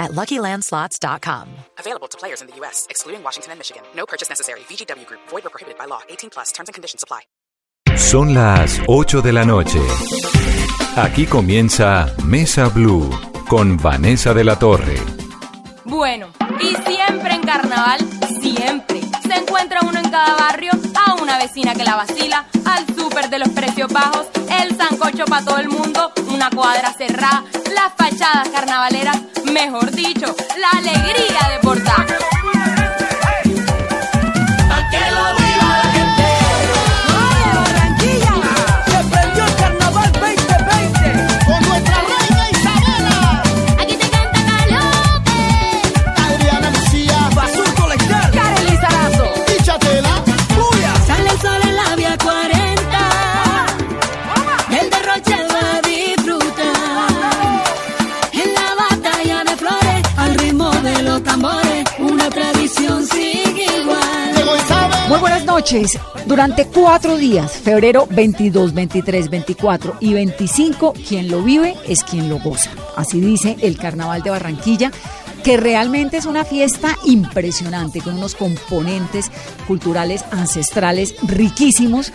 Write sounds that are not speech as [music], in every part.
at LuckyLandSlots.com. Available to players in the U.S., excluding Washington and Michigan. No purchase necessary. VGW Group. Void or prohibited by law. 18 plus. Terms and conditions apply. Son las 8 de la noche. Aquí comienza Mesa Blue con Vanessa de la Torre. Bueno, y siempre en carnaval, siempre. Se encuentra uno en cada barrio, a una vecina que la vacila, al súper de los precios bajos, el sancocho para todo el mundo, una cuadra cerrada, las fachadas carnavaleras, mejor dicho, la alegría de portar. Noches. Durante cuatro días, febrero 22, 23, 24 y 25, quien lo vive es quien lo goza. Así dice el Carnaval de Barranquilla, que realmente es una fiesta impresionante, con unos componentes culturales ancestrales riquísimos.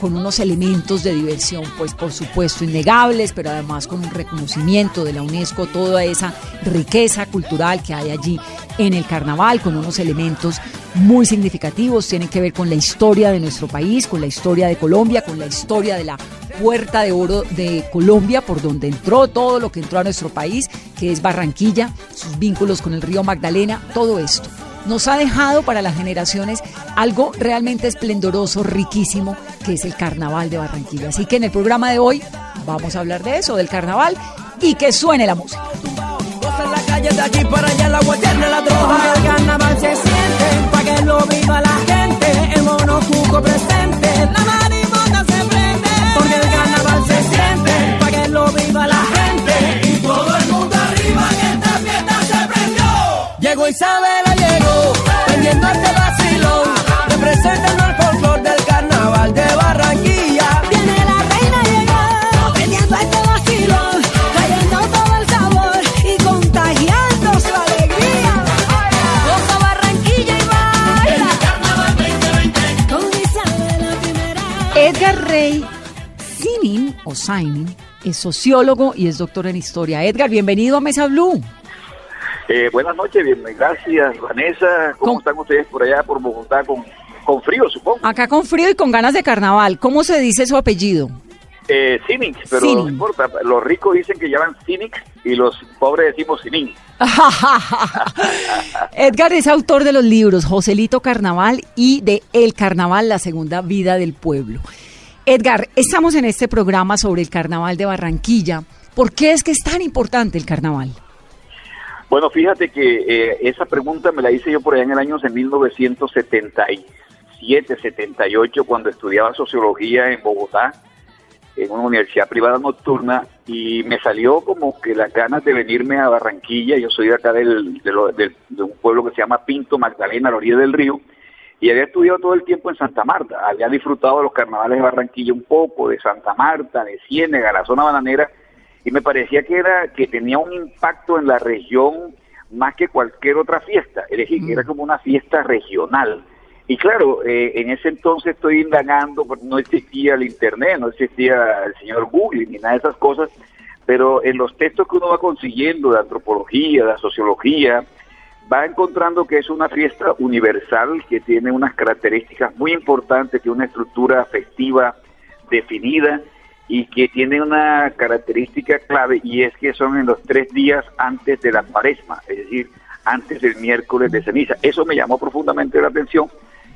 Con unos elementos de diversión, pues por supuesto innegables, pero además con un reconocimiento de la UNESCO, toda esa riqueza cultural que hay allí en el carnaval, con unos elementos muy significativos, tienen que ver con la historia de nuestro país, con la historia de Colombia, con la historia de la puerta de oro de Colombia, por donde entró todo lo que entró a nuestro país, que es Barranquilla, sus vínculos con el río Magdalena, todo esto nos ha dejado para las generaciones algo realmente esplendoroso, riquísimo, que es el carnaval de Barranquilla. Así que en el programa de hoy vamos a hablar de eso, del carnaval, y que suene la música. Sinin, o Sainin, es sociólogo y es doctor en historia. Edgar, bienvenido a Mesa Blue. Eh, buenas noches, bien, gracias Vanessa. ¿Cómo están ustedes por allá, por Bogotá, con, con frío, supongo? Acá con frío y con ganas de carnaval. ¿Cómo se dice su apellido? Eh, pero Cynic. no importa. Los ricos dicen que llaman Cynic y los pobres decimos Cinin. [laughs] Edgar es autor de los libros Joselito Carnaval y de El Carnaval, la segunda vida del pueblo. Edgar, estamos en este programa sobre el Carnaval de Barranquilla. ¿Por qué es que es tan importante el carnaval? Bueno, fíjate que eh, esa pregunta me la hice yo por allá en el año de 1977, 78, cuando estudiaba sociología en Bogotá, en una universidad privada nocturna, y me salió como que las ganas de venirme a Barranquilla. Yo soy de acá del, de, lo- de un pueblo que se llama Pinto Magdalena, a la orilla del río, y había estudiado todo el tiempo en Santa Marta. Había disfrutado de los carnavales de Barranquilla un poco, de Santa Marta, de Ciénega, la zona bananera, y me parecía que era que tenía un impacto en la región más que cualquier otra fiesta, es decir, que era como una fiesta regional. Y claro, eh, en ese entonces estoy indagando, porque no existía el Internet, no existía el señor Google ni nada de esas cosas, pero en los textos que uno va consiguiendo de antropología, de sociología, va encontrando que es una fiesta universal que tiene unas características muy importantes, que una estructura afectiva definida y que tiene una característica clave y es que son en los tres días antes de la cuaresma, es decir, antes del miércoles de ceniza. Eso me llamó profundamente la atención.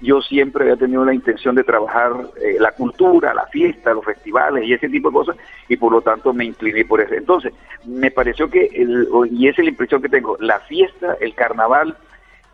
Yo siempre había tenido la intención de trabajar eh, la cultura, la fiesta, los festivales y ese tipo de cosas y por lo tanto me incliné por eso. Entonces, me pareció que, el, y esa es la impresión que tengo, la fiesta, el carnaval,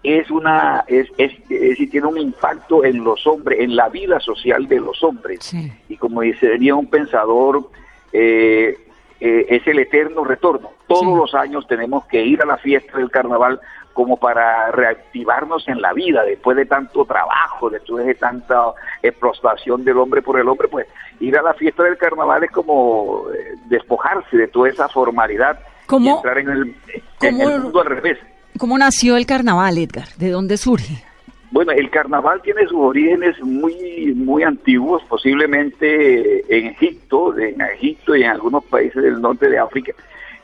es una es, es, es, tiene un impacto en los hombres, en la vida social de los hombres. Y como diría un pensador, eh, eh, es el eterno retorno. Todos los años tenemos que ir a la fiesta del carnaval como para reactivarnos en la vida después de tanto trabajo, después de tanta explotación del hombre por el hombre, pues ir a la fiesta del carnaval es como eh, despojarse de toda esa formalidad y entrar en el, en el mundo al revés. ¿Cómo nació el carnaval, Edgar? ¿De dónde surge? Bueno, el carnaval tiene sus orígenes muy muy antiguos, posiblemente en Egipto, en Egipto y en algunos países del norte de África.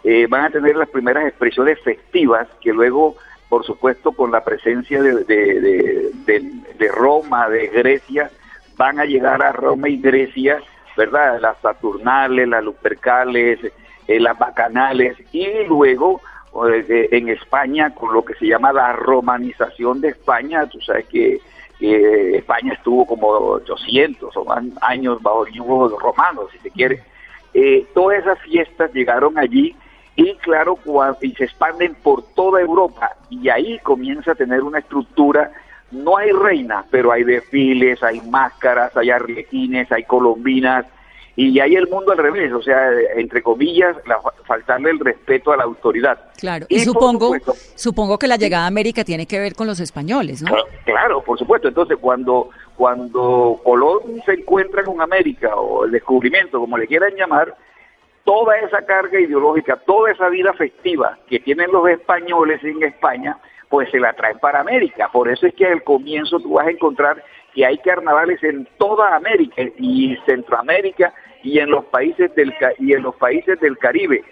Eh, van a tener las primeras expresiones festivas que luego, por supuesto, con la presencia de, Roma, de Grecia, van a llegar a Roma y Grecia, ¿verdad? Las Saturnales, las Lupercales, eh, las Bacanales y luego en España con lo que se llama la romanización de España. Tú sabes que, España estuvo como 800 o años bajo el yugo romano, si se quiere. Eh, todas esas fiestas llegaron allí y claro, y se expanden por toda Europa y ahí comienza a tener una estructura. No hay reina, pero hay desfiles, hay máscaras, hay arlequines, hay colombinas, y hay el mundo al revés, o sea, entre comillas, faltarle el respeto a la autoridad. Claro, y, supongo, supongo que la llegada a América tiene que ver con los españoles, ¿no? Claro, por supuesto. Entonces, cuando, cuando Colón se encuentra con América, o el descubrimiento, como le quieran llamar, toda esa carga ideológica, toda esa vida festiva que tienen los españoles en España, pues se la traen para América. Por eso es que al comienzo tú vas a encontrar que hay carnavales en toda América y Centroamérica y en los países del y en los países del Caribe.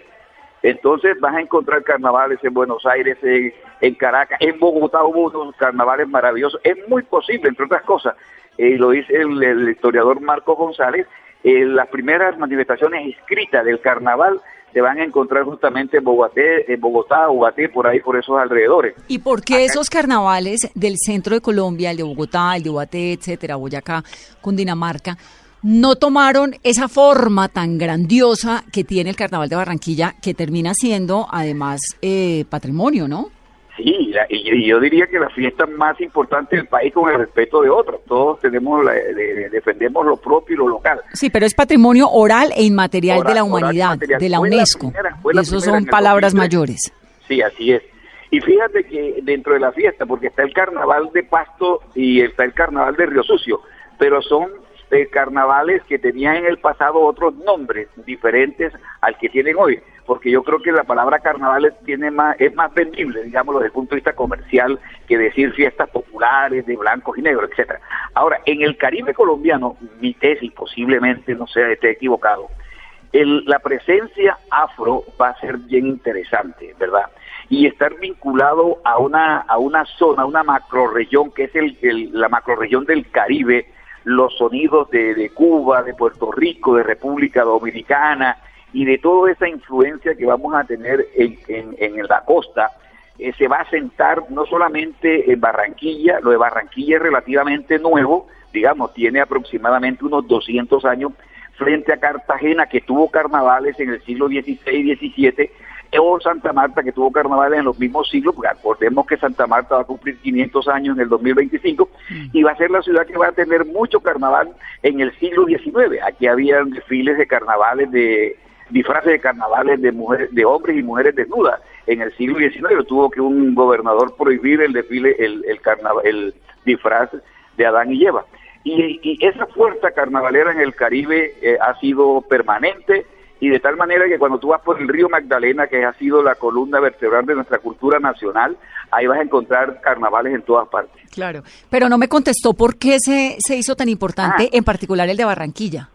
Entonces vas a encontrar carnavales en Buenos Aires, en, Caracas, en Bogotá hubo unos carnavales maravillosos. Es muy posible, entre otras cosas, eh, lo dice el, historiador Marco González, eh, las primeras manifestaciones escritas del carnaval se van a encontrar justamente en Bogotá, en Bogotá, Bogotá, por ahí, por esos alrededores. ¿Y por qué esos carnavales del centro de Colombia, el de Bogotá, el de Bogotá, etcétera, Boyacá, Cundinamarca, no tomaron esa forma tan grandiosa que tiene el Carnaval de Barranquilla, que termina siendo además eh, patrimonio, ¿no? Sí, y yo diría que la fiesta más importante del país con el respeto de otros. Todos tenemos, defendemos lo propio y lo local. Sí, pero es patrimonio oral e inmaterial de la humanidad, de la UNESCO. y eso son palabras mayores. Sí, así es. Y fíjate que dentro de la fiesta, porque está el carnaval de Pasto y está el carnaval de Río Sucio, pero son carnavales que tenían en el pasado otros nombres diferentes al que tienen hoy, porque yo creo que la palabra carnavales tiene más, es más vendible, digámoslo, desde el punto de vista comercial, que decir fiestas populares de blancos y negros, etcétera. Ahora, en el Caribe colombiano, mi tesis posiblemente no sea esté equivocado, el, la presencia afro va a ser bien interesante, ¿verdad? Y estar vinculado a una, a una zona, una macroregión, que es el, el, la macroregión del Caribe, los sonidos de, Cuba, de Puerto Rico, de República Dominicana y de toda esa influencia que vamos a tener en, en, la costa, eh, se va a sentar no solamente en Barranquilla, lo de Barranquilla es relativamente nuevo, digamos, tiene aproximadamente unos 200 años frente a Cartagena, que tuvo carnavales en el siglo XVI y XVII, o Santa Marta, que tuvo carnavales en los mismos siglos, porque acordemos que Santa Marta va a cumplir 500 años en el 2025, y va a ser la ciudad que va a tener mucho carnaval en el siglo XIX. Aquí habían desfiles de carnavales, de disfraces de carnavales de mujeres, de hombres y mujeres desnudas. En el siglo XIX tuvo que un gobernador prohibir el desfile, el, el, carnaval, el disfraz de Adán y Eva. Y, esa fuerza carnavalera en el Caribe eh, ha sido permanente y de tal manera que cuando tú vas por el río Magdalena, que ha sido la columna vertebral de nuestra cultura nacional, ahí vas a encontrar carnavales en todas partes. Claro, pero no me contestó por qué se, se hizo tan importante, ah. en particular el de Barranquilla.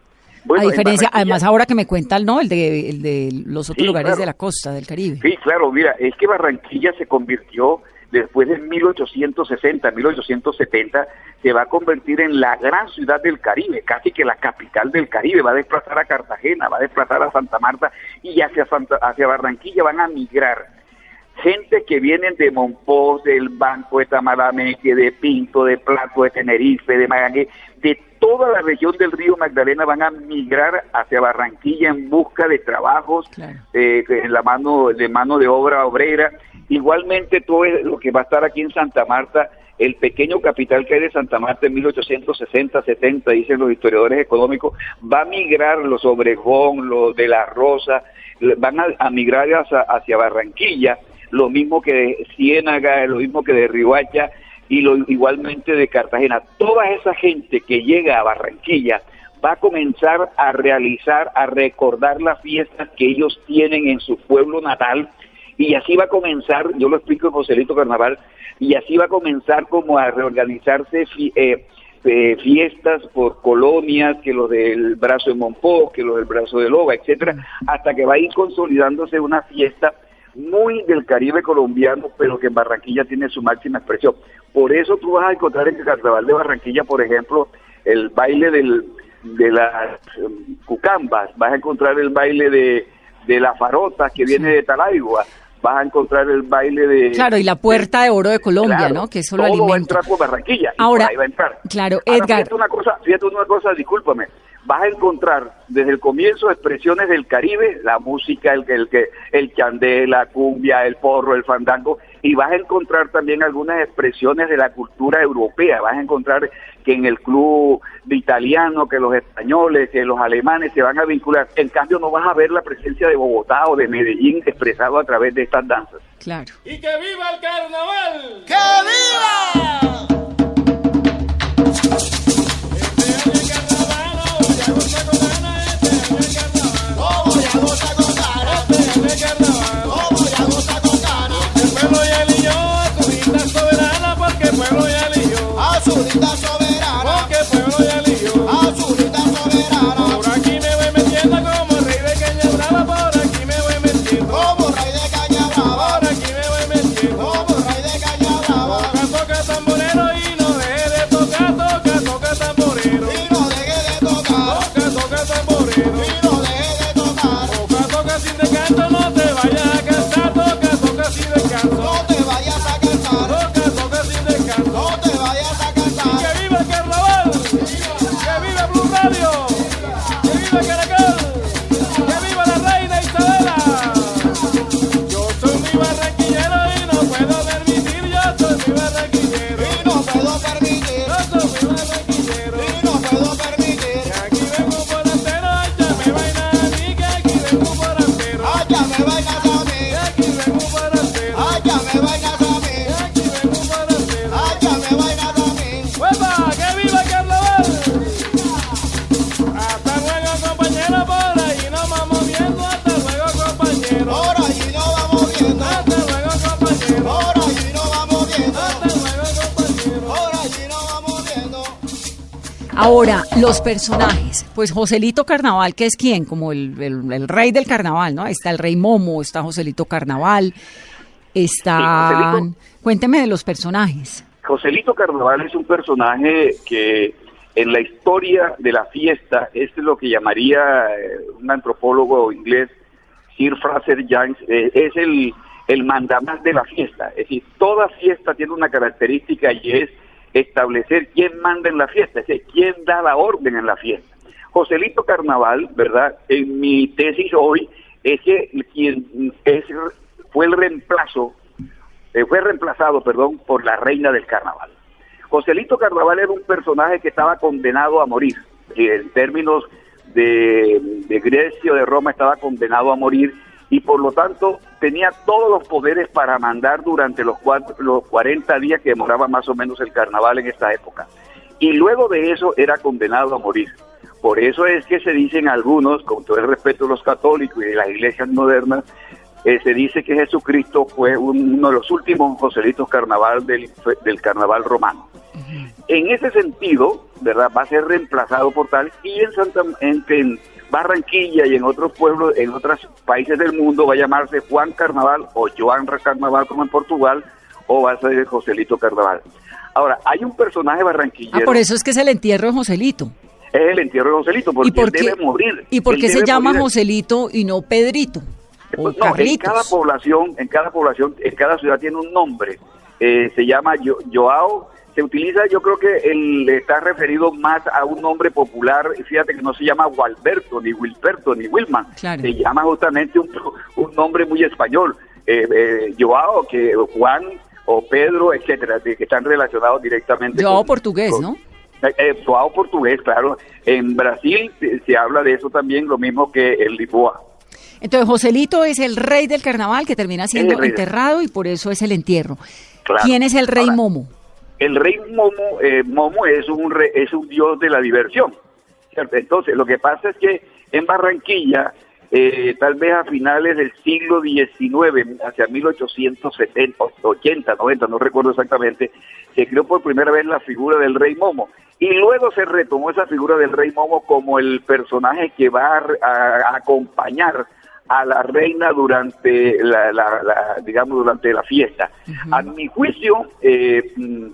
A diferencia, además ahora que me cuentan, ¿no? El de, el de los otros lugares de la costa, del Caribe. Sí, claro, mira, es que Barranquilla se convirtió después de 1860, 1870, se va a convertir en la gran ciudad del Caribe, casi que la capital del Caribe, va a desplazar a Cartagena, va a desplazar a Santa Marta y hacia, Santa, hacia Barranquilla van a migrar gente que vienen de Monpós, del Banco de Tamarameque, de Pinto, de Plato, de Tenerife, de Magallanes, de toda la región del río Magdalena van a migrar hacia Barranquilla en busca de trabajos eh, en la mano de mano de obra obrera. Igualmente todo lo que va a estar aquí en Santa Marta, el pequeño capital que hay de Santa Marta en 1860-70, dicen los historiadores económicos, va a migrar los Obregón, los de La Rosa, van a, migrar hacia, hacia Barranquilla lo mismo que de Ciénaga, lo mismo que de Rihuacha y lo, igualmente de Cartagena. Toda esa gente que llega a Barranquilla va a comenzar a realizar, a recordar las fiestas que ellos tienen en su pueblo natal y así va a comenzar, yo lo explico en Joselito Carnaval, y así va a comenzar como a reorganizarse eh, eh, fiestas por colonias, que los del brazo de Monpó, que los del brazo de Loba, etcétera, hasta que va a ir consolidándose una fiesta muy del Caribe colombiano, pero que en Barranquilla tiene su máxima expresión. Por eso tú vas a encontrar en el Carnaval de Barranquilla, por ejemplo, el baile del, de las um, cucambas, vas a encontrar el baile de, de la farota que viene de Talaigua, vas a encontrar el baile de... Claro, y la Puerta de Oro de Colombia, ¿no? Que eso lo todo alimenta. va a entrar por Barranquilla. Ahora, ahí va a entrar. claro, Ahora, Edgar... Fíjate una cosa, fíjate una cosa, discúlpame vas a encontrar desde el comienzo expresiones del Caribe, la música, el, el, el chandé, la cumbia, el porro, el fandango, y vas a encontrar también algunas expresiones de la cultura europea. Vas a encontrar que en el club de italiano, que los españoles, que los alemanes se van a vincular. En cambio, no vas a ver la presencia de Bogotá o de Medellín expresado a través de estas danzas. Claro. ¡Y que viva el carnaval! ¡Que viva! Azulita soberana, los personajes. Pues Joselito Carnaval, que es quién, como el, el, el, rey del carnaval, ¿no? Está el rey Momo, está Joselito Carnaval, está... Sí, Cuénteme de los personajes. Joselito Carnaval es un personaje que en la historia de la fiesta es lo que llamaría eh, un antropólogo inglés, Sir Fraser Young, eh, es el, el mandamás de la fiesta. Es decir, toda fiesta tiene una característica y es establecer quién manda en la fiesta, es decir, quién da la orden en la fiesta. Joselito Carnaval, ¿verdad? En mi tesis hoy es que quien es, fue el reemplazo, eh, fue reemplazado, perdón, por la reina del carnaval. Joselito Carnaval era un personaje que estaba condenado a morir. En términos de, de Grecia o de Roma estaba condenado a morir y por lo tanto tenía todos los poderes para mandar durante los, cuatro, los 40 días que demoraba más o menos el carnaval en esta época. Y luego de eso era condenado a morir. Por eso es que se dicen algunos, con todo el respeto de los católicos y de las iglesias modernas, eh, se dice que Jesucristo fue un, uno de los últimos Joselitos carnaval del carnaval romano. En ese sentido, ¿verdad? Va a ser reemplazado por tal y en Santa en, en Barranquilla y en otros pueblos, en otros países del mundo va a llamarse Juan Carnaval o Joan Carnaval como en Portugal o va a ser Joselito Carnaval. Ahora, hay un personaje barranquillero. Ah, por eso es que es el entierro de Joselito. Es el entierro de Joselito, porque ¿Y por él debe morir. ¿Y por qué se llama morir. Joselito y no Pedrito? o No, en cada población, en cada población, en cada ciudad tiene un nombre. Eh, se llama Yo- Joao. Se utiliza, yo creo que el, está referido más a un nombre popular. Fíjate que no se llama Gualberto, ni Wilberto, ni Wilman. Claro. Se llama justamente un, un nombre muy español. Eh, eh, Joao, que Juan o Pedro, etcétera, que están relacionados directamente. Joao con- portugués, con- ¿no? eh, eh, Joao portugués, claro. En Brasil se, se habla de eso también, lo mismo que el Lisboa. Entonces, Joselito es el rey del carnaval que termina siendo enterrado y por eso es el entierro. Claro. ¿Quién es el rey Ahora, Momo? El rey Momo, eh, Momo es un re- es un dios de la diversión. ¿cierto? Entonces, lo que pasa es que en Barranquilla, eh, tal vez a finales del siglo XIX, hacia 1870, 80, 90, no recuerdo exactamente, se creó por primera vez la figura del rey Momo. Y luego se retomó esa figura del rey Momo como el personaje que va a, a- a acompañar a la reina durante la, la- la- digamos durante la fiesta. A mi juicio, eh, mm,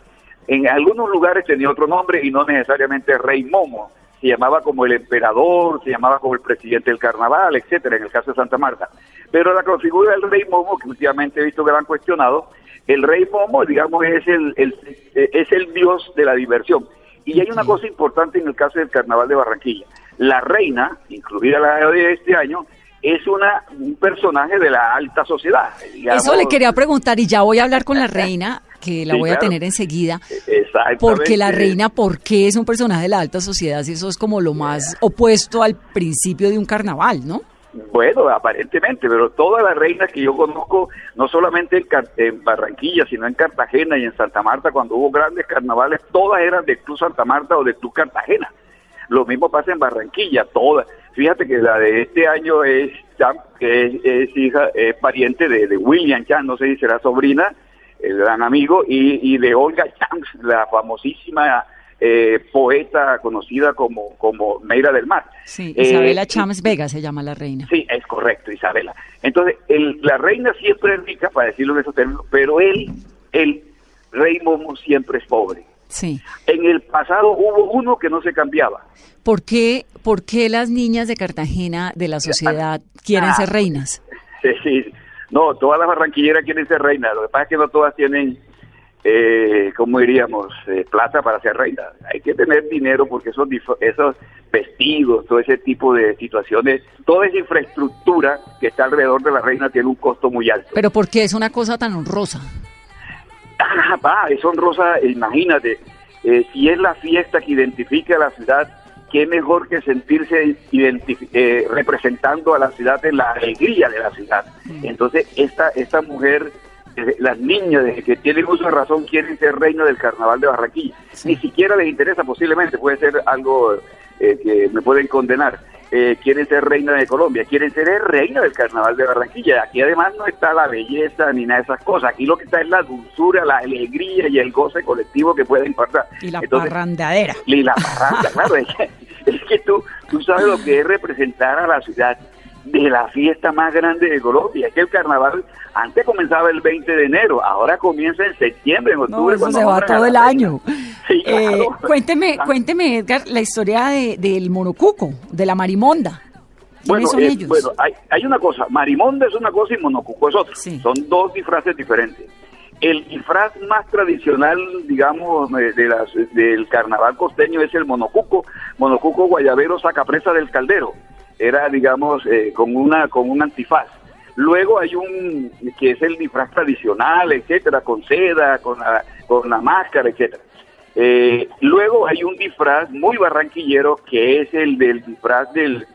en algunos lugares tenía otro nombre y no necesariamente Rey Momo. Se llamaba como el emperador, se llamaba como el presidente del carnaval, etcétera, en el caso de Santa Marta. Pero la configura del Rey Momo, que últimamente he visto que lo han cuestionado, el Rey Momo, digamos, es el, el- es el dios de la diversión. Y hay una cosa importante en el caso del carnaval de Barranquilla. La reina, incluida la de este año, es una un personaje de la alta sociedad. digamos. Eso le quería preguntar y ya voy a hablar con la reina, que la [laughs] Sí, voy a claro. tener enseguida. Exactamente. Porque la reina, ¿por qué es un personaje de la alta sociedad? Si eso es como lo más opuesto al principio de un carnaval, ¿no? Bueno, aparentemente, pero todas las reinas que yo conozco, no solamente en, Car- en Barranquilla, sino en Cartagena y en Santa Marta, cuando hubo grandes carnavales, todas eran del Club Santa Marta o del Club Cartagena. Lo mismo pasa en Barranquilla, todas. Fíjate que la de este año es Champ, que es, es hija, es pariente de, de William Champ, no sé si será sobrina, el gran amigo, y, y de Olga Champs, la famosísima eh, poeta conocida como, como Meira del Mar. Sí, Eh, Isabela y- Chams Vega se llama la reina. Sí, es correcto, Isabela. Entonces, el- la reina siempre es rica, para decirlo en esos términos, pero él, el rey Momo, siempre es pobre. Sí. En el pasado hubo uno que no se cambiaba. ¿Por qué, ¿Por qué las niñas de Cartagena de la sociedad quieren Ah. ser reinas? Sí, sí. No, todas las barranquilleras quieren ser reinas. Lo que pasa es que no todas tienen, eh, ¿cómo diríamos?, eh, plata para ser reinas. Hay que tener dinero porque esos, esos vestidos, todo ese tipo de situaciones, toda esa infraestructura que está alrededor de la reina tiene un costo muy alto. Pero ¿por qué es una cosa tan honrosa? Ah, va, es honrosa, imagínate, eh, si es la fiesta que identifica a la ciudad, qué mejor que sentirse eh, representando a la ciudad en la alegría de la ciudad. Entonces, esta, esta mujer, desde- las niñas desde que tienen uso de razón quieren ser reina del carnaval de Barranquilla. Ni siquiera les interesa, posiblemente, puede ser algo eh, que me pueden condenar. Eh, quieren ser reina de Colombia, quieren ser eh, reina del carnaval de Barranquilla. Aquí además no está la belleza ni nada de esas cosas. Aquí lo que está es la dulzura, la alegría y el goce colectivo que pueden pasar. Y la Entonces, parrandadera. y la parranda, [laughs] claro, es que, es que tú, tú sabes lo que es representar a la ciudad de la fiesta más grande de Colombia. Es que el carnaval antes comenzaba el 20 de enero, ahora comienza en septiembre, en No, octubre. eso cuando se va todo el año. [laughs] Sí, Eh, cuénteme, Ah. cuénteme, Edgar, la historia de- del monocuco, de la marimonda. ¿Quiénes Bueno, son eh, ellos? bueno hay, hay una cosa, marimonda es una cosa y monocuco es otra. Sí. Son dos disfraces diferentes. El disfraz más tradicional, digamos, eh, de las, del carnaval costeño es el monocuco. Monocuco guayabero sacapresa del caldero. Era, digamos, eh, con una con un antifaz. Luego hay un que es el disfraz tradicional, etcétera, con seda, con la, con la máscara, etcétera. Eh, luego hay un disfraz muy barranquillero que es el del disfraz del,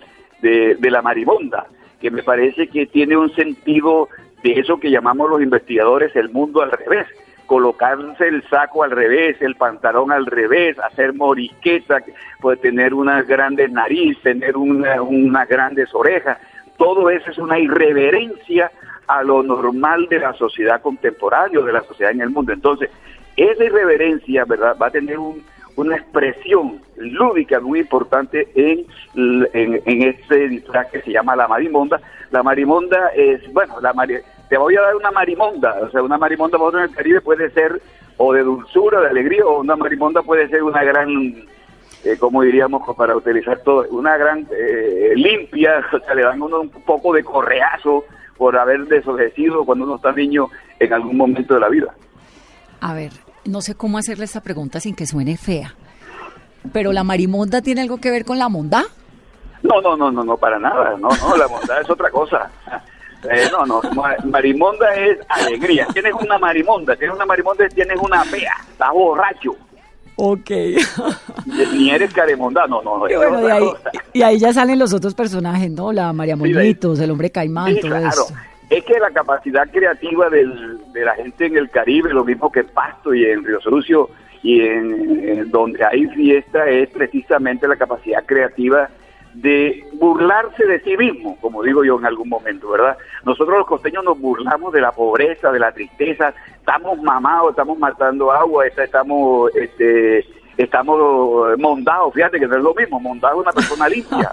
de, de la marimonda, que me parece que tiene un sentido de eso que llamamos los investigadores el mundo al revés. Colocarse el saco al revés, el pantalón al revés, hacer morisqueta, puede tener una grandes nariz, tener una, unas grandes orejas. Todo eso es una irreverencia a lo normal de la sociedad contemporánea, de la sociedad en el mundo. Entonces, esa irreverencia, ¿verdad?, va a tener un, una expresión lúdica muy importante en, en, este disfraz que se llama la marimonda. La marimonda es, bueno, la mari- te voy a dar una marimonda, o sea, una marimonda para otro en el Caribe puede ser o de dulzura, de alegría, o una marimonda puede ser una gran, eh, como diríamos, para utilizar todo, una gran eh, limpia, [laughs] o sea, le dan uno un poco de correazo, por haber desobedecido cuando uno está niño en algún momento de la vida. A ver, no sé cómo hacerle esta pregunta sin que suene fea. Pero la marimonda tiene algo que ver con la monda? No, no, no, no, no, para nada. No, no, la bondad es otra cosa. Eh, no, no, ma- marimonda es alegría. Tienes una marimonda, tienes una marimonda, tienes una fea, estás borracho. Ok. Ni eres caremonda, no, no. Y bueno, de ahí, y ya salen los otros personajes, ¿no? La María Sí. Monitos, el hombre caimán, Sí, todo claro. eso. Es que la capacidad creativa del- de la gente en el Caribe, lo mismo que Pasto y en Río Sucio y en, en donde hay fiesta, es precisamente la capacidad creativa de burlarse de sí mismo, como digo yo en algún momento, ¿verdad? Nosotros los costeños nos burlamos de la pobreza, de la tristeza, estamos mamados, estamos matando agua, estamos este, estamos mondados, fíjate que no es lo mismo, mondado es una persona limpia.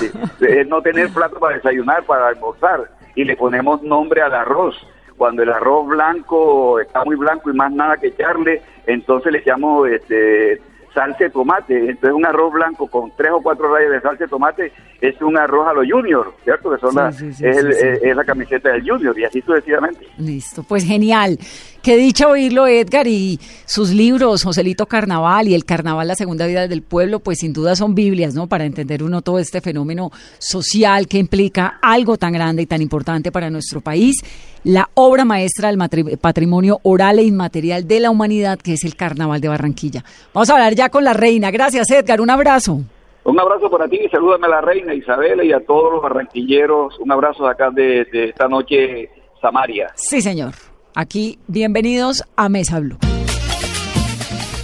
Sí, es no tener plato para desayunar, para almorzar, y le ponemos nombre al arroz. Cuando el arroz blanco está muy blanco y más nada que echarle, entonces le echamos este, salsa de tomate. Entonces un arroz blanco con tres o cuatro rayas de salsa de tomate es un arroz a los junior, ¿cierto? Que son Sí, la, sí, sí, es, el- es- es la camiseta del junior y así sucesivamente. Listo, pues genial. Qué dicha oírlo, Edgar, y sus libros, Joselito Carnaval y El Carnaval, la segunda vida del pueblo, pues sin duda son Biblias, ¿no? Para entender uno todo este fenómeno social que implica algo tan grande y tan importante para nuestro país, la obra maestra del patrimonio oral e inmaterial de la humanidad, que es el Carnaval de Barranquilla. Vamos a hablar ya con la reina. Gracias, Edgar. Un abrazo. Un abrazo para ti y salúdame a la reina Isabela y a todos los barranquilleros. Un abrazo de acá de, de esta noche, Samaria. Sí, señor. Aquí, bienvenidos a Mesa Blue.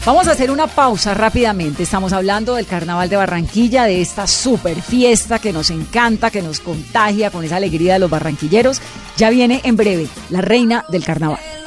Vamos a hacer una pausa rápidamente. Estamos hablando del Carnaval de Barranquilla, de esta super fiesta que nos encanta, que nos contagia con esa alegría de los barranquilleros. Ya viene en breve la reina del Carnaval.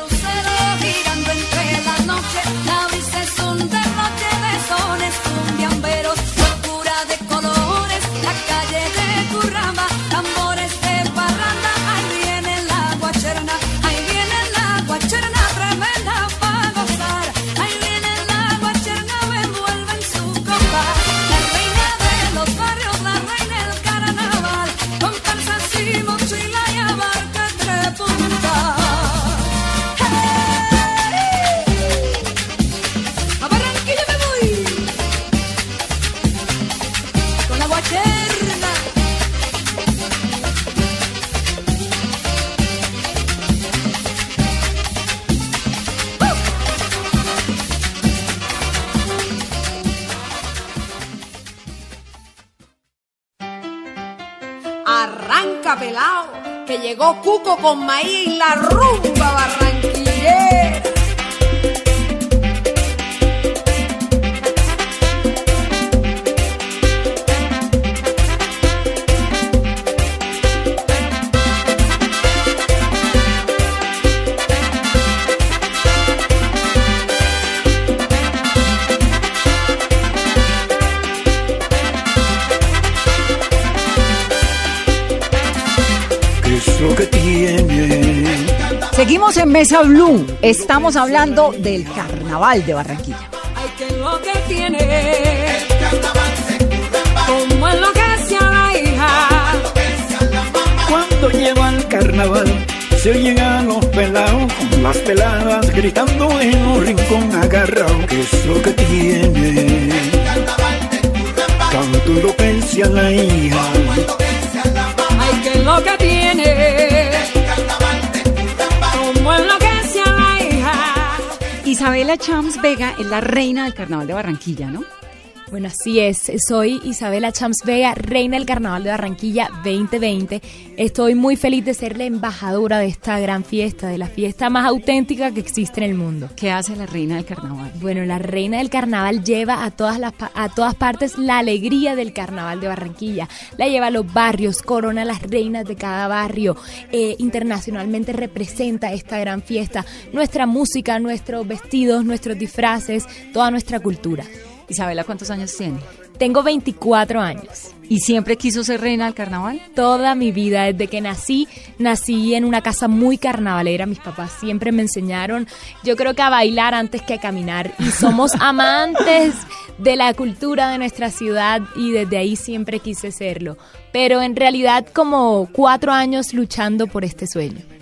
Con maíz y la rumba Mesa Blue. Estamos hablando del Carnaval de Barranquilla. Ay, que lo que tiene. Como enloquece a la hija. Cuando lleva el carnaval, se oyen a los pelados, las peladas gritando en un rincón agarrado. ¿Qué es lo que tiene? Tanto enloquece a la hija. Ay, que lo que Isabela Chams Vega es la reina del Carnaval de Barranquilla, ¿no? Bueno, así es. Soy Isabela Champs Vega, reina del Carnaval de Barranquilla 2020. Estoy muy feliz de ser la embajadora de esta gran fiesta, de la fiesta más auténtica que existe en el mundo. ¿Qué hace la reina del Carnaval? Bueno, la reina del carnaval lleva a todas, las, a todas partes la alegría del carnaval de Barranquilla. La lleva a los barrios, corona a las reinas de cada barrio. eh, internacionalmente representa esta gran fiesta. Nuestra música, nuestros vestidos, nuestros disfraces, toda nuestra cultura. Isabela, ¿cuántos años tiene? Tengo 24 años. ¿Y siempre quiso ser reina del carnaval? Toda mi vida, desde que nací, nací en una casa muy carnavalera. Mis papás siempre me enseñaron, yo creo que a bailar antes que a caminar. Y somos [laughs] amantes de la cultura de nuestra ciudad y desde ahí siempre quise serlo. Pero en realidad como cuatro años luchando por este sueño.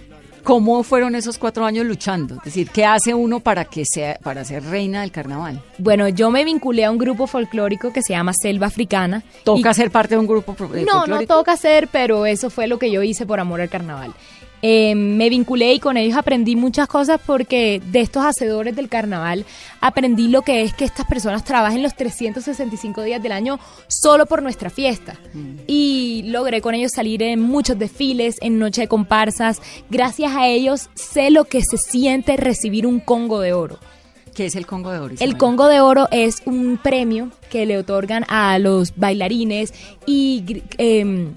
¿Cómo fueron esos cuatro años luchando? Es decir, ¿qué hace uno para que sea, para ser reina del carnaval? Bueno, yo me vinculé a un grupo folclórico que se llama Selva Africana. ¿Toca y- ser parte de un grupo pro- eh, No, no folclórico? toca ser, pero eso fue lo que yo hice por amor al carnaval. Eh, me vinculé y con ellos aprendí muchas cosas porque de estos hacedores del carnaval aprendí lo que es que estas personas trabajen los 365 días del año solo por nuestra fiesta. Y logré con ellos salir en muchos desfiles, en noche de comparsas. Gracias a ellos sé lo que se siente recibir un Congo de Oro. ¿Qué es el Congo de Oro? El? Congo de Oro es un premio que le otorgan a los bailarines y em,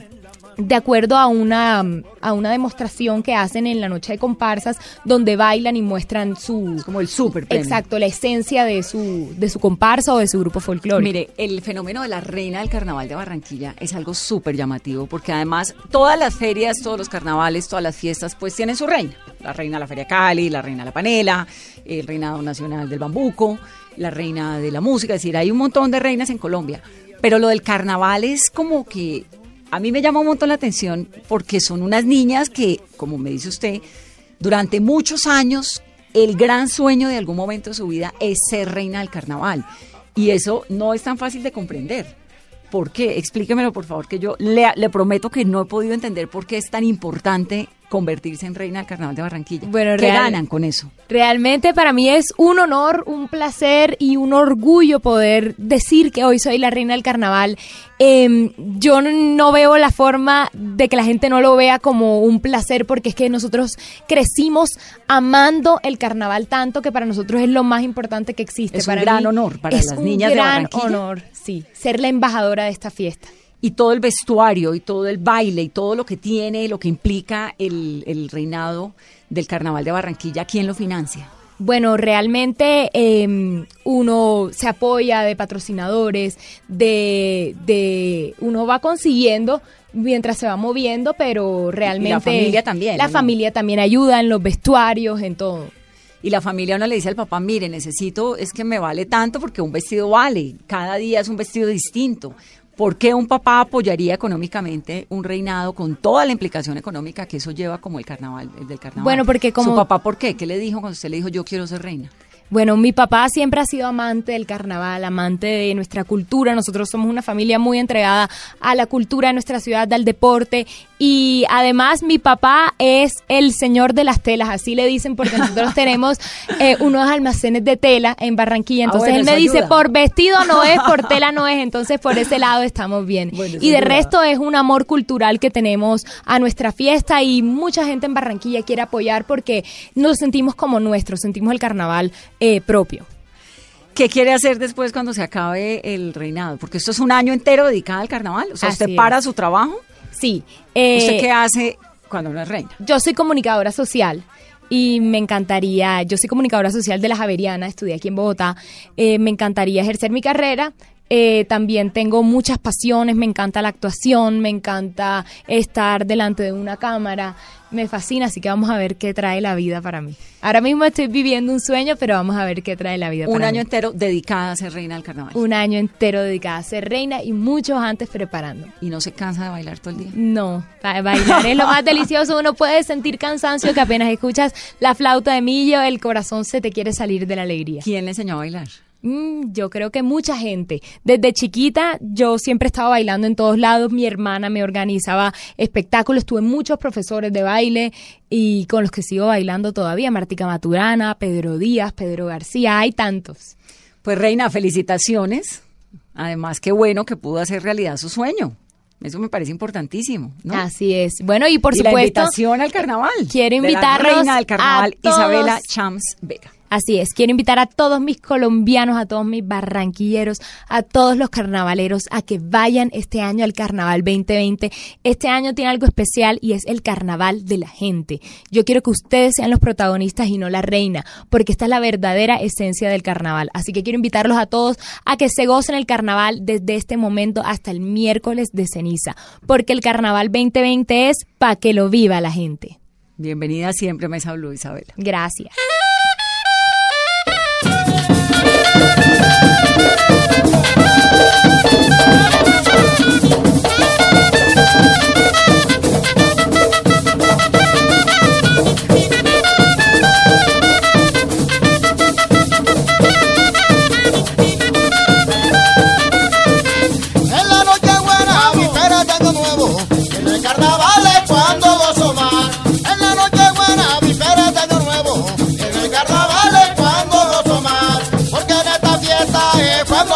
de acuerdo a una, a una demostración que hacen en la noche de comparsas donde bailan y muestran su... como el super premio. Exacto, la esencia de su, de su comparsa o de su grupo folclórico. Mire, el fenómeno de la reina del carnaval de Barranquilla es algo súper llamativo porque además todas las ferias, todos los carnavales, todas las fiestas pues tienen su reina. La reina de la Feria Cali, la reina de la Panela, el reinado nacional del bambuco, la reina de la música, es decir, hay un montón de reinas en Colombia. Pero lo del carnaval es como que a mí me llama un montón la atención porque son unas niñas que, como me dice usted, durante muchos años el gran sueño de algún momento de su vida es ser reina del carnaval. Y eso no es tan fácil de comprender. ¿Por qué? Explíquemelo, por favor, que yo le, le prometo que no he podido entender por qué es tan importante convertirse en reina del carnaval de Barranquilla. Bueno, ¿Qué real- ganan con eso? Realmente para mí es un honor, un placer y un orgullo poder decir que hoy soy la reina del carnaval. Em, yo no veo la forma de que la gente no lo vea como un placer porque es que nosotros crecimos amando el carnaval tanto que para nosotros es lo más importante que existe. Es un para gran mí honor para es las un niñas de gran Barranquilla. honor, sí, ser la embajadora de esta fiesta. Y todo el vestuario y todo el baile y todo lo que tiene, lo que implica el, el reinado del carnaval de Barranquilla, ¿quién lo financia? Bueno, realmente eh, uno se apoya de patrocinadores, de, de uno va consiguiendo mientras se va moviendo, pero realmente familia también, La ¿no? familia también ayuda en los vestuarios, en todo. Y la familia uno le dice al papá, mire, necesito, es que me vale tanto porque un vestido vale, cada día es un vestido distinto. ¿Por qué un papá apoyaría económicamente un reinado con toda la implicación económica que eso lleva como el carnaval, el del carnaval? Bueno, porque como- ¿Su papá por qué? ¿Qué le dijo cuando usted le dijo yo quiero ser reina? Bueno, mi papá siempre ha sido amante del carnaval, amante de nuestra cultura. Nosotros somos una familia muy entregada a la cultura de nuestra ciudad, al deporte. Y además mi papá es el señor de las telas, así le dicen, porque [laughs] nosotros tenemos eh, unos almacenes de tela en Barranquilla. Ah, Entonces bueno, él me dice, ayuda. por vestido no es, por [laughs] tela no es. Entonces por ese lado estamos bien. Bueno, y de ayuda. resto es un amor cultural que tenemos a nuestra fiesta y mucha gente en Barranquilla quiere apoyar porque nos sentimos como nuestro, sentimos el carnaval eh, propio. ¿Qué quiere hacer después cuando se acabe el reinado? Porque esto es un año entero dedicado al carnaval. O sea, Así usted para es. su trabajo. Sí. eh, ¿Usted qué hace cuando no es reina? Yo soy comunicadora social y me encantaría, yo soy comunicadora social de la Javeriana, estudié aquí en Bogotá, eh, me encantaría ejercer mi carrera. Eh, también tengo muchas pasiones, me encanta la actuación, me encanta estar delante de una cámara, me fascina, así que vamos a ver qué trae la vida para mí. Ahora mismo estoy viviendo un sueño, pero vamos a ver qué trae la vida Un para año mí. entero dedicada a ser reina del carnaval. Un año entero dedicada a ser reina y muchos antes preparando. ¿Y no se cansa de bailar todo el día? No, ba- bailar es lo más [laughs] delicioso. Uno puede sentir cansancio que apenas escuchas la flauta de millo, el corazón se te quiere salir de la alegría. ¿Quién le enseñó a bailar? Mm, yo creo que mucha gente. Desde chiquita yo siempre estaba bailando en todos lados. Mi hermana me organizaba espectáculos. Tuve muchos profesores de baile y con los que sigo bailando todavía. Martica Maturana, Pedro Díaz, Pedro García. Hay tantos. Pues reina, felicitaciones. Además, qué bueno que pudo hacer realidad su sueño. Eso me parece importantísimo, ¿no? Así es. Bueno, y por Y la supuesto... invitación al carnaval. Quiero de la invitarlos reina del carnaval, a Isabela Chams Vega. Así es, quiero invitar a todos mis colombianos, a todos mis barranquilleros, a todos los carnavaleros a que vayan este año al Carnaval 2020. Este año tiene algo especial y es el Carnaval de la gente. Yo quiero que ustedes sean los protagonistas y no la reina, porque esta es la verdadera esencia del carnaval. Así que quiero invitarlos a todos a que se gocen el carnaval desde este momento hasta el miércoles de ceniza, porque el Carnaval 2020 es para que lo viva la gente. Bienvenida siempre a Mesa Blue, Isabela. Gracias. Thank you.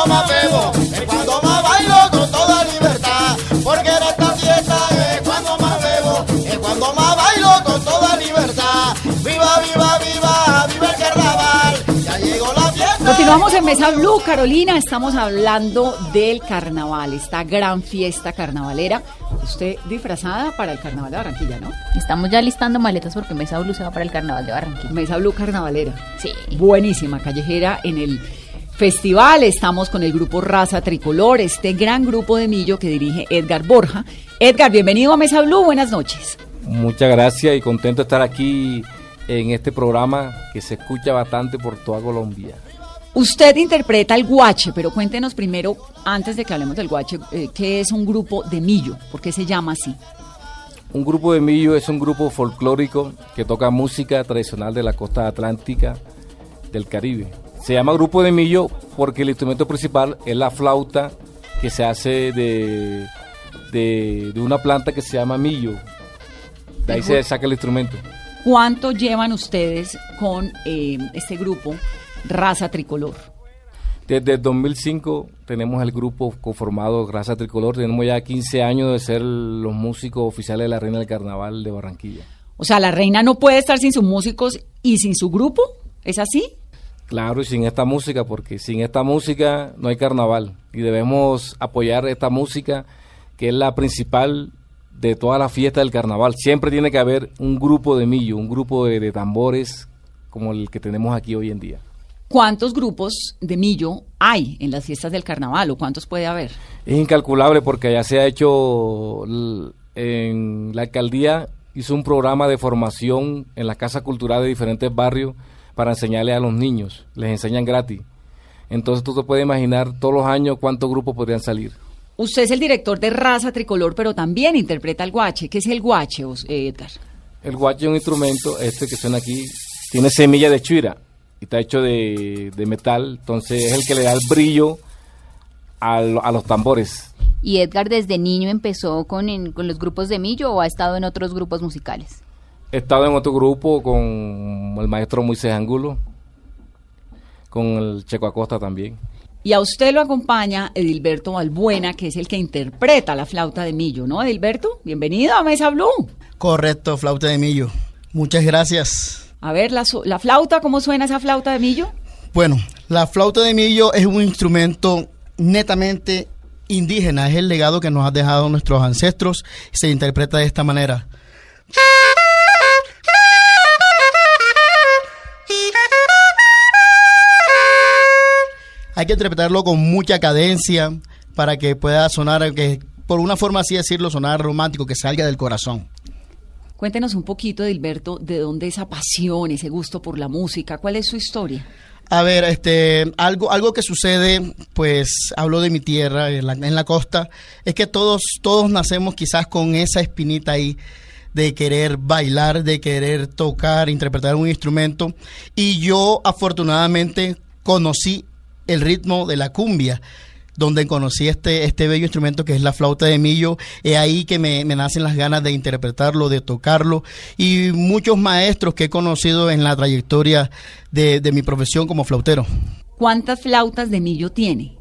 Cuando más bebo. Es cuando más bailo con toda libertad. Porque en esta fiesta es cuando más bebo. Es cuando más bailo con toda libertad. Viva, viva, viva, viva el carnaval. Ya llegó la fiesta. Continuamos en Mesa Blue, Carolina. Estamos hablando del carnaval, esta gran fiesta carnavalera. Usted disfrazada para el carnaval de Barranquilla, ¿no? Estamos ya listando maletas porque Mesa Blue se va para el carnaval de Barranquilla. Mesa Blue carnavalera. Sí. Buenísima, callejera en el festival. Estamos con el grupo Raza Tricolor, este gran grupo de Millo que dirige Edgar Borja. Edgar, bienvenido a Mesa Blue. Buenas noches. Muchas gracias y contento de estar aquí en este programa que se escucha bastante por toda Colombia. Usted interpreta el guache, pero cuéntenos primero, antes de que hablemos del guache, eh, ¿qué es un grupo de Millo? ¿Por qué se llama así? Un grupo de Millo es un grupo folclórico que toca música tradicional de la costa atlántica del Caribe. Se llama grupo de Millo porque el instrumento principal es la flauta que se hace de, de, de una planta que se llama millo. De ahí se saca el instrumento. ¿Cuánto llevan ustedes con eh, este grupo Raza Tricolor? Desde el 2005 tenemos el grupo conformado Raza Tricolor. Tenemos ya 15 años de ser los músicos oficiales de la Reina del Carnaval de Barranquilla. O sea, la reina no puede estar sin sus músicos y sin su grupo. ¿Es así? Claro, y sin esta música, porque sin esta música no hay carnaval. Y debemos apoyar esta música, que es la principal de toda la fiesta del carnaval. Siempre tiene que haber un grupo de millo, un grupo de, de tambores como el que tenemos aquí hoy en día. ¿Cuántos grupos de millo hay en las fiestas del carnaval o cuántos puede haber? Es incalculable porque ya se ha hecho en la alcaldía hizo un programa de formación en las casas culturales de diferentes barrios para enseñarle a los niños, les enseñan gratis. Entonces tú te puedes imaginar todos los años cuántos grupos podrían salir. Usted es el director de Raza Tricolor, pero también interpreta el guache. ¿Qué es el guache, os- eh, Edgar? El guache es un instrumento, este que suena aquí, tiene semilla de chuira y está hecho de, de metal, entonces es el que le da el brillo a, lo- a los tambores. ¿Y Edgar desde niño empezó con, en- con los grupos de Millo o ha estado en otros grupos musicales? He estado en otro grupo con el maestro Moisés Angulo, con el Checo Acosta también. Y a usted lo acompaña Edilberto Balbuena, que es el que interpreta la flauta de millo, ¿no, Edilberto? Bienvenido a Mesa Blue. Correcto, flauta de millo. Muchas gracias. A ver, la, la flauta, ¿cómo suena esa flauta de millo? Bueno, la flauta de millo es un instrumento netamente indígena, es el legado que nos han dejado nuestros ancestros, se interpreta de esta manera. Hay que interpretarlo con mucha cadencia para que pueda sonar, que por una forma así decirlo, sonar romántico, que salga del corazón. Cuéntenos un poquito, Edilberto, de dónde esa pasión, ese gusto por la música, ¿cuál es su historia? A ver, este, algo, algo que sucede, pues hablo de mi tierra, en la, en la costa, es que todos, todos nacemos quizás con esa espinita ahí de querer bailar, de querer tocar, interpretar un instrumento. Y yo afortunadamente conocí el ritmo de la cumbia donde conocí este, este bello instrumento que es la flauta de millo. Es ahí que me, me nacen las ganas de interpretarlo, de tocarlo. Y muchos maestros que he conocido en la trayectoria de, de mi profesión como flautero. ¿Cuántas flautas de millo tiene?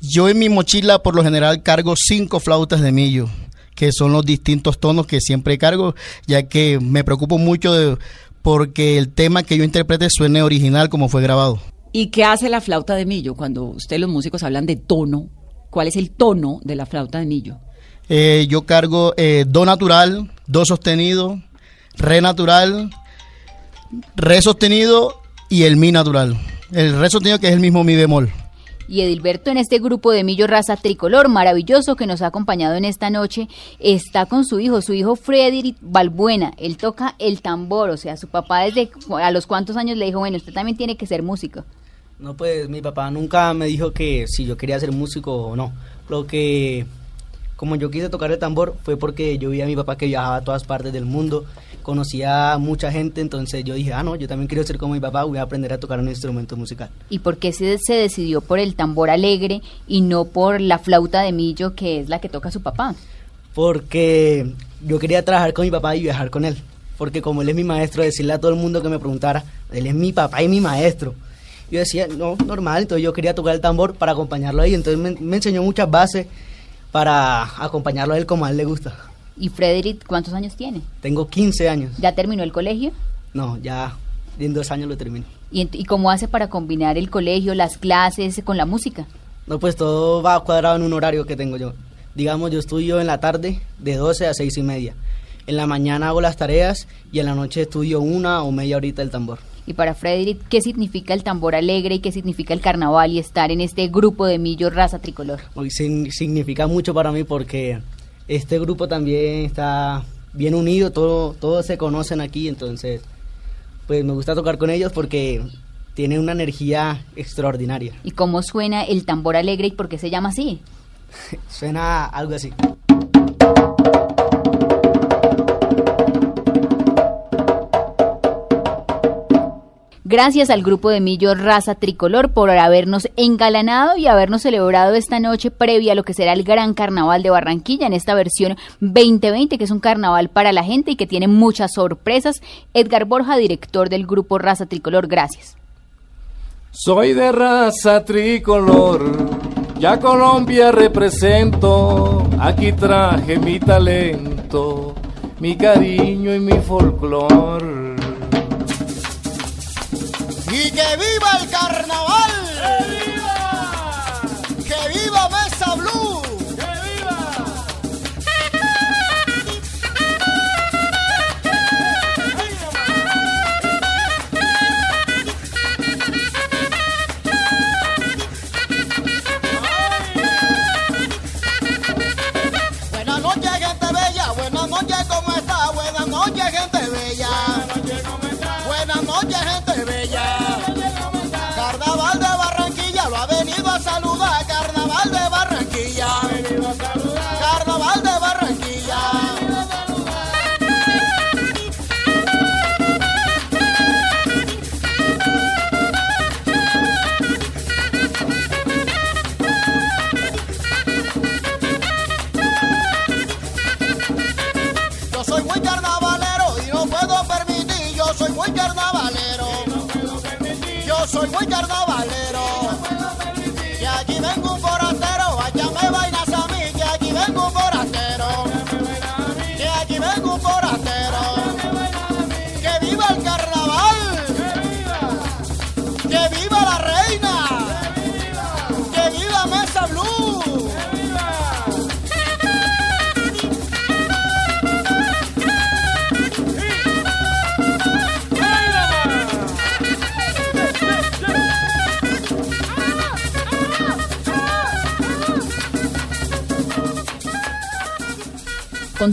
Yo en mi mochila por lo general cargo cinco flautas de millo, que son los distintos tonos que siempre cargo, ya que me preocupo mucho de porque el tema que yo interprete suene original como fue grabado. ¿Y qué hace la flauta de millo cuando ustedes los músicos hablan de tono? ¿Cuál es el tono de la flauta de millo? Eh, yo cargo eh, do natural, do sostenido, re natural, re sostenido y el mi natural. El re sostenido que es el mismo mi bemol. Y Edilberto en este grupo de Millo Raza Tricolor maravilloso que nos ha acompañado en esta noche está con su hijo, su hijo Frederick Balbuena. Él toca el tambor, o sea, su papá desde a los cuántos años le dijo, bueno, usted también tiene que ser músico. No, pues mi papá nunca me dijo que si yo quería ser músico o no. Lo que, como yo quise tocar el tambor, fue porque yo vi a mi papá que viajaba a todas partes del mundo, conocía a mucha gente, entonces yo dije, ah, no, yo también quiero ser como mi papá, voy a aprender a tocar un instrumento musical. ¿Y por qué se, se decidió por el tambor alegre y no por la flauta de millo que es la que toca su papá? Porque yo quería trabajar con mi papá y viajar con él. Porque como él es mi maestro, decirle a todo el mundo que me preguntara, él es mi papá y mi maestro. Yo decía, no, normal, entonces yo quería tocar el tambor para acompañarlo ahí. Entonces me, me enseñó muchas bases para acompañarlo a él como a él le gusta. ¿Y Frederick cuántos años tiene? Tengo 15 años. ¿Ya terminó el colegio? No, ya en dos años lo termino. ¿Y, ent- ¿Y cómo hace para combinar el colegio, las clases con la música? No, pues todo va cuadrado en un horario que tengo yo. Digamos, yo estudio en la tarde de 12 a 6 y media. En la mañana hago las tareas y en la noche estudio una o media horita el tambor. Y para Frederick, ¿qué significa el tambor alegre y qué significa el carnaval y estar en este grupo de Millo Raza Tricolor? Hoy significa mucho para mí porque este grupo también está bien unido, todo, todos se conocen aquí, entonces pues me gusta tocar con ellos porque tiene una energía extraordinaria. ¿Y cómo suena el tambor alegre y por qué se llama así? [laughs] Suena algo así. Gracias al grupo de Millo Raza Tricolor por habernos engalanado y habernos celebrado esta noche previa a lo que será el Gran Carnaval de Barranquilla en esta versión 2020, que es un carnaval para la gente y que tiene muchas sorpresas. Edgar Borja, director del grupo Raza Tricolor, gracias. Soy de raza tricolor, ya Colombia represento, aquí traje mi talento, mi cariño y mi folclor. ¡Y que viva el carnaval!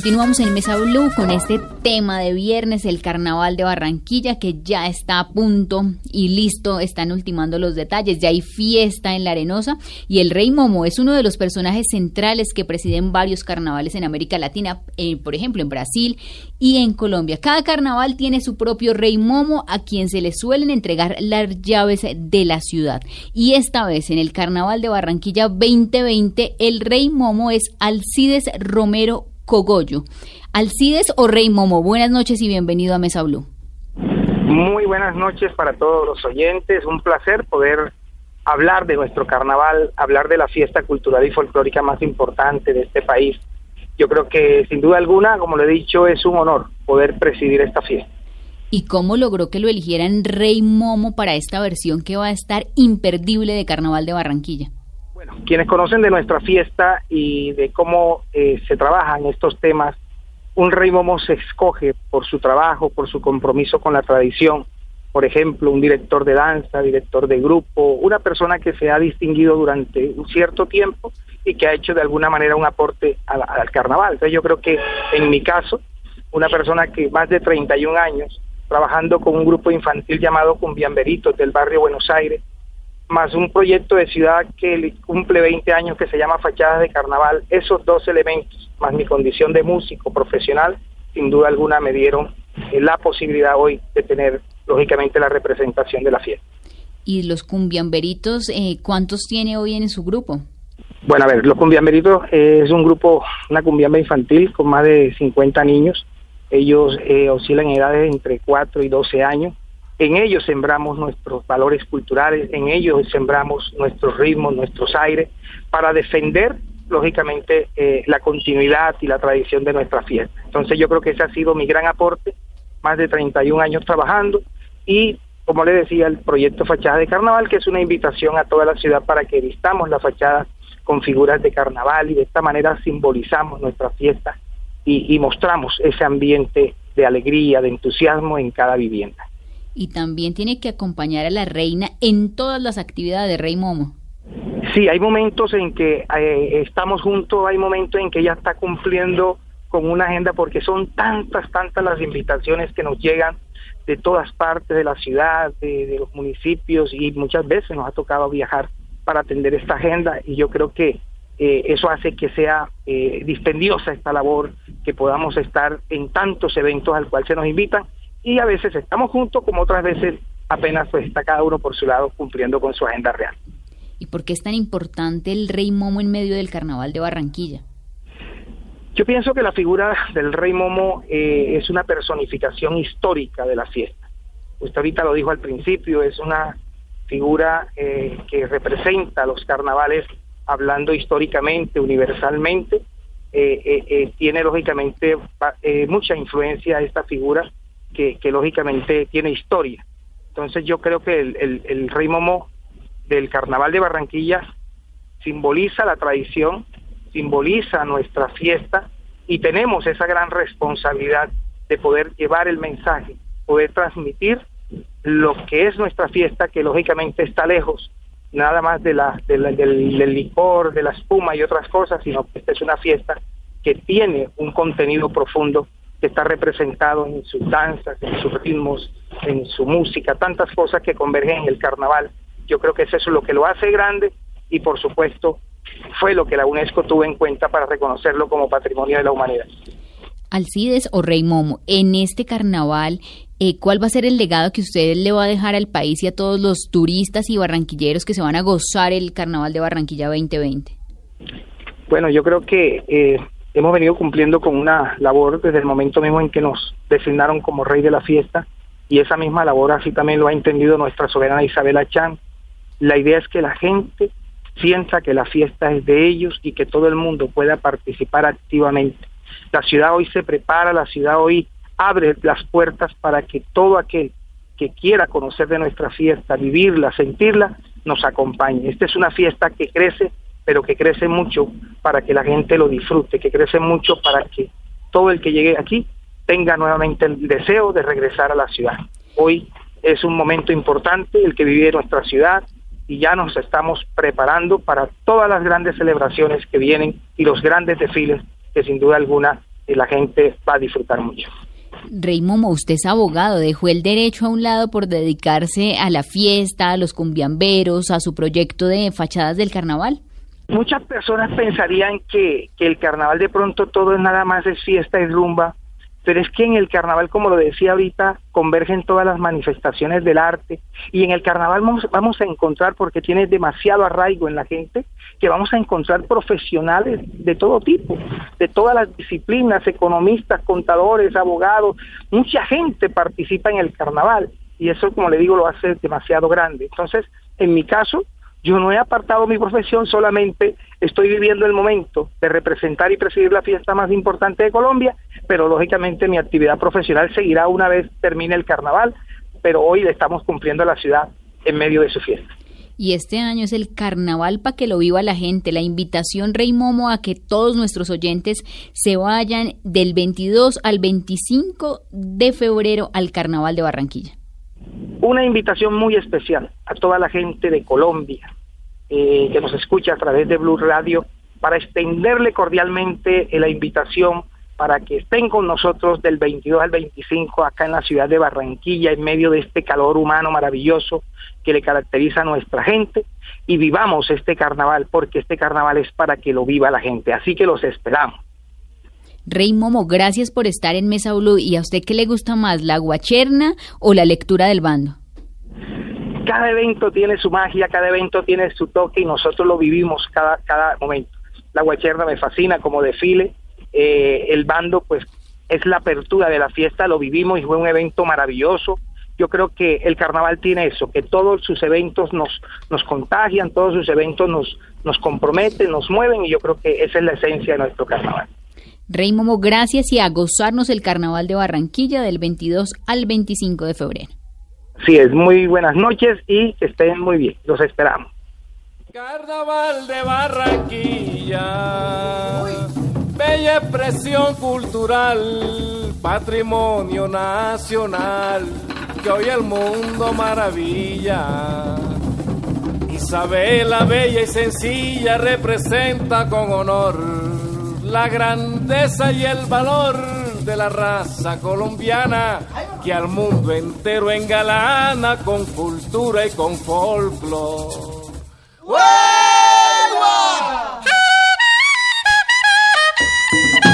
Continuamos en Mesa Blue con este tema de viernes, el carnaval de Barranquilla, que ya está a punto y listo, están ultimando los detalles, ya hay fiesta en la Arenosa y el Rey Momo es uno de los personajes centrales que presiden varios carnavales en América Latina, eh, por ejemplo en Brasil y en Colombia. Cada carnaval tiene su propio Rey Momo a quien se le suelen entregar las llaves de la ciudad. Y esta vez en el Carnaval de Barranquilla 2020, el Rey Momo es Alcides Romero Cogollo. Alcides o Rey Momo, buenas noches y bienvenido a Mesa Blue. Muy buenas noches para todos los oyentes. Un placer poder hablar de nuestro carnaval, hablar de la fiesta cultural y folclórica más importante de este país. Yo creo que sin duda alguna, como lo he dicho, es un honor poder presidir esta fiesta. ¿Y cómo logró que lo eligieran Rey Momo para esta versión que va a estar imperdible de Carnaval de Barranquilla? Quienes conocen de nuestra fiesta y de cómo eh, se trabajan estos temas, un Rey Momo se escoge por su trabajo, por su compromiso con la tradición. Por ejemplo, un director de danza, director de grupo, una persona que se ha distinguido durante un cierto tiempo y que ha hecho de alguna manera un aporte al, al carnaval. Yo creo que en mi caso, una persona que más de 31 años trabajando con un grupo infantil llamado Cumbiamberitos del barrio Buenos Aires, más un proyecto de ciudad que le cumple 20 años que se llama Fachadas de Carnaval, esos dos elementos, más mi condición de músico profesional, sin duda alguna me dieron eh, la posibilidad hoy de tener, lógicamente, la representación de la fiesta. ¿Y los cumbiamberitos, eh, cuántos tiene hoy en su grupo? Bueno, a ver, los Cumbiamberitos eh, es un grupo, una cumbiamba infantil con más de 50 niños. Ellos eh, oscilan en edades entre 4 y 12 años. En ellos sembramos nuestros valores culturales, en ellos sembramos nuestros ritmos, nuestros aires, para defender, lógicamente, eh, la continuidad y la tradición de nuestra fiesta. Entonces yo creo que ese ha sido mi gran aporte, más de 31 años trabajando y, como le decía, el proyecto Fachada de Carnaval, que es una invitación a toda la ciudad para que vistamos la fachada con figuras de carnaval y de esta manera simbolizamos nuestra fiesta y, y mostramos ese ambiente de alegría, de entusiasmo en cada vivienda. Y también tiene que acompañar a la reina en todas las actividades de Rey Momo. Sí, hay momentos en que eh, estamos juntos, hay momentos en que ella está cumpliendo con una agenda porque son tantas, tantas las invitaciones que nos llegan de todas partes de la ciudad, de, los municipios y muchas veces nos ha tocado viajar para atender esta agenda y yo creo que eh, eso hace que sea eh, dispendiosa esta labor, que podamos estar en tantos eventos al cual se nos invitan y a veces estamos juntos como otras veces apenas pues está cada uno por su lado cumpliendo con su agenda real. ¿Y por qué es tan importante el Rey Momo en medio del Carnaval de Barranquilla? Yo pienso que la figura del Rey Momo eh, es una personificación histórica de la fiesta. Usted ahorita lo dijo al principio, es una figura eh, que representa los carnavales hablando históricamente, universalmente. Eh, eh, eh, tiene lógicamente eh, mucha influencia esta figura que, que lógicamente tiene historia. Entonces yo creo que el, el, el Rey Momo del Carnaval de Barranquilla simboliza la tradición, simboliza nuestra fiesta y tenemos esa gran responsabilidad de poder llevar el mensaje, poder transmitir lo que es nuestra fiesta, que lógicamente está lejos nada más de la, de la- del, del licor, de la espuma y otras cosas, sino que esta es una fiesta que tiene un contenido profundo que está representado en sus danzas, en sus ritmos, en su música, tantas cosas que convergen en el carnaval. Yo creo que eso es lo que lo hace grande y por supuesto fue lo que la UNESCO tuvo en cuenta para reconocerlo como patrimonio de la humanidad. Alcides o Rey Momo, en este carnaval, eh, ¿cuál va a ser el legado que usted le va a dejar al país y a todos los turistas y barranquilleros que se van a gozar el Carnaval de Barranquilla 2020? Bueno, yo creo que eh, hemos venido cumpliendo con una labor desde el momento mismo en que nos designaron como rey de la fiesta y esa misma labor así también lo ha entendido nuestra soberana Isabela Chan. La idea es que la gente sienta que la fiesta es de ellos y que todo el mundo pueda participar activamente. La ciudad hoy se prepara, la ciudad hoy abre las puertas para que todo aquel que quiera conocer de nuestra fiesta, vivirla, sentirla, nos acompañe. Esta es una fiesta que crece, pero que crece mucho para que la gente lo disfrute, que crece mucho para que todo el que llegue aquí tenga nuevamente el deseo de regresar a la ciudad. Hoy es un momento importante el que vive nuestra ciudad y ya nos estamos preparando para todas las grandes celebraciones que vienen y los grandes desfiles que sin duda alguna eh, la gente va a disfrutar mucho. Momo, usted es abogado, dejó el derecho a un lado por dedicarse a la fiesta, a los cumbiamberos, a su proyecto de fachadas del carnaval. Muchas personas pensarían que, que el carnaval de pronto todo es nada más es fiesta y rumba, pero es que en el carnaval, como lo decía ahorita, convergen todas las manifestaciones del arte y en el carnaval vamos, vamos a encontrar, porque tiene demasiado arraigo en la gente, que vamos a encontrar profesionales de todo tipo, de todas las disciplinas, economistas, contadores, abogados, mucha gente participa en el carnaval y eso, como le digo, lo hace demasiado grande. Entonces, en mi caso, Yo no he apartado mi profesión, solamente estoy viviendo el momento de representar y presidir la fiesta más importante de Colombia, pero lógicamente mi actividad profesional seguirá una vez termine el carnaval, pero hoy le estamos cumpliendo a la ciudad en medio de su fiesta. Y este año es el carnaval para que lo viva la gente. La invitación, Rey Momo, a que todos nuestros oyentes se vayan del 22 al 25 de febrero al carnaval de Barranquilla. Una invitación muy especial a toda la gente de Colombia eh, que nos escucha a través de Blue Radio para extenderle cordialmente la invitación para que estén con nosotros del 22 al 25 acá en la ciudad de Barranquilla, en medio de este calor humano maravilloso que le caracteriza a nuestra gente, y vivamos este carnaval, porque este carnaval es para que lo viva la gente, así que los esperamos. Rey Momo, gracias por estar en Mesa Blue. ¿Y a usted qué le gusta más, la guacherna o la lectura del bando? Cada evento tiene su magia, cada evento tiene su toque y nosotros lo vivimos cada, cada momento. La guacherna me fascina como desfile, eh, el bando pues es la apertura de la fiesta, lo vivimos y fue un evento maravilloso. Yo creo que el carnaval tiene eso, que todos sus eventos nos, nos contagian, todos sus eventos nos, nos comprometen, nos mueven y yo creo que esa es la esencia de nuestro carnaval. Rey Momo, gracias y a gozarnos el carnaval de Barranquilla del 22 al 25 de febrero. Sí, es muy buenas noches y que estén muy bien. Los esperamos. Carnaval de Barranquilla, bella expresión cultural, patrimonio nacional, que hoy el mundo maravilla. Isabela, bella y sencilla, representa con honor la grandeza y el valor de la raza colombiana que al mundo entero engalana con cultura y con folclore. Así,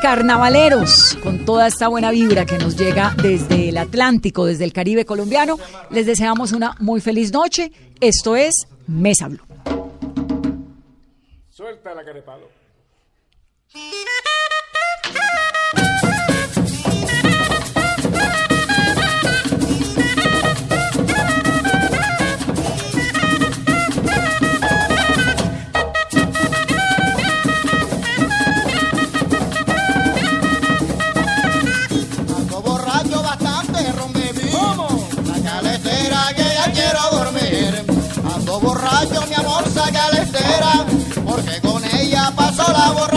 carnavaleros, con toda esta buena vibra que nos llega desde el Atlántico, desde el Caribe colombiano, les deseamos una muy feliz noche. Esto es Mesa Blue. Pasó la borrachera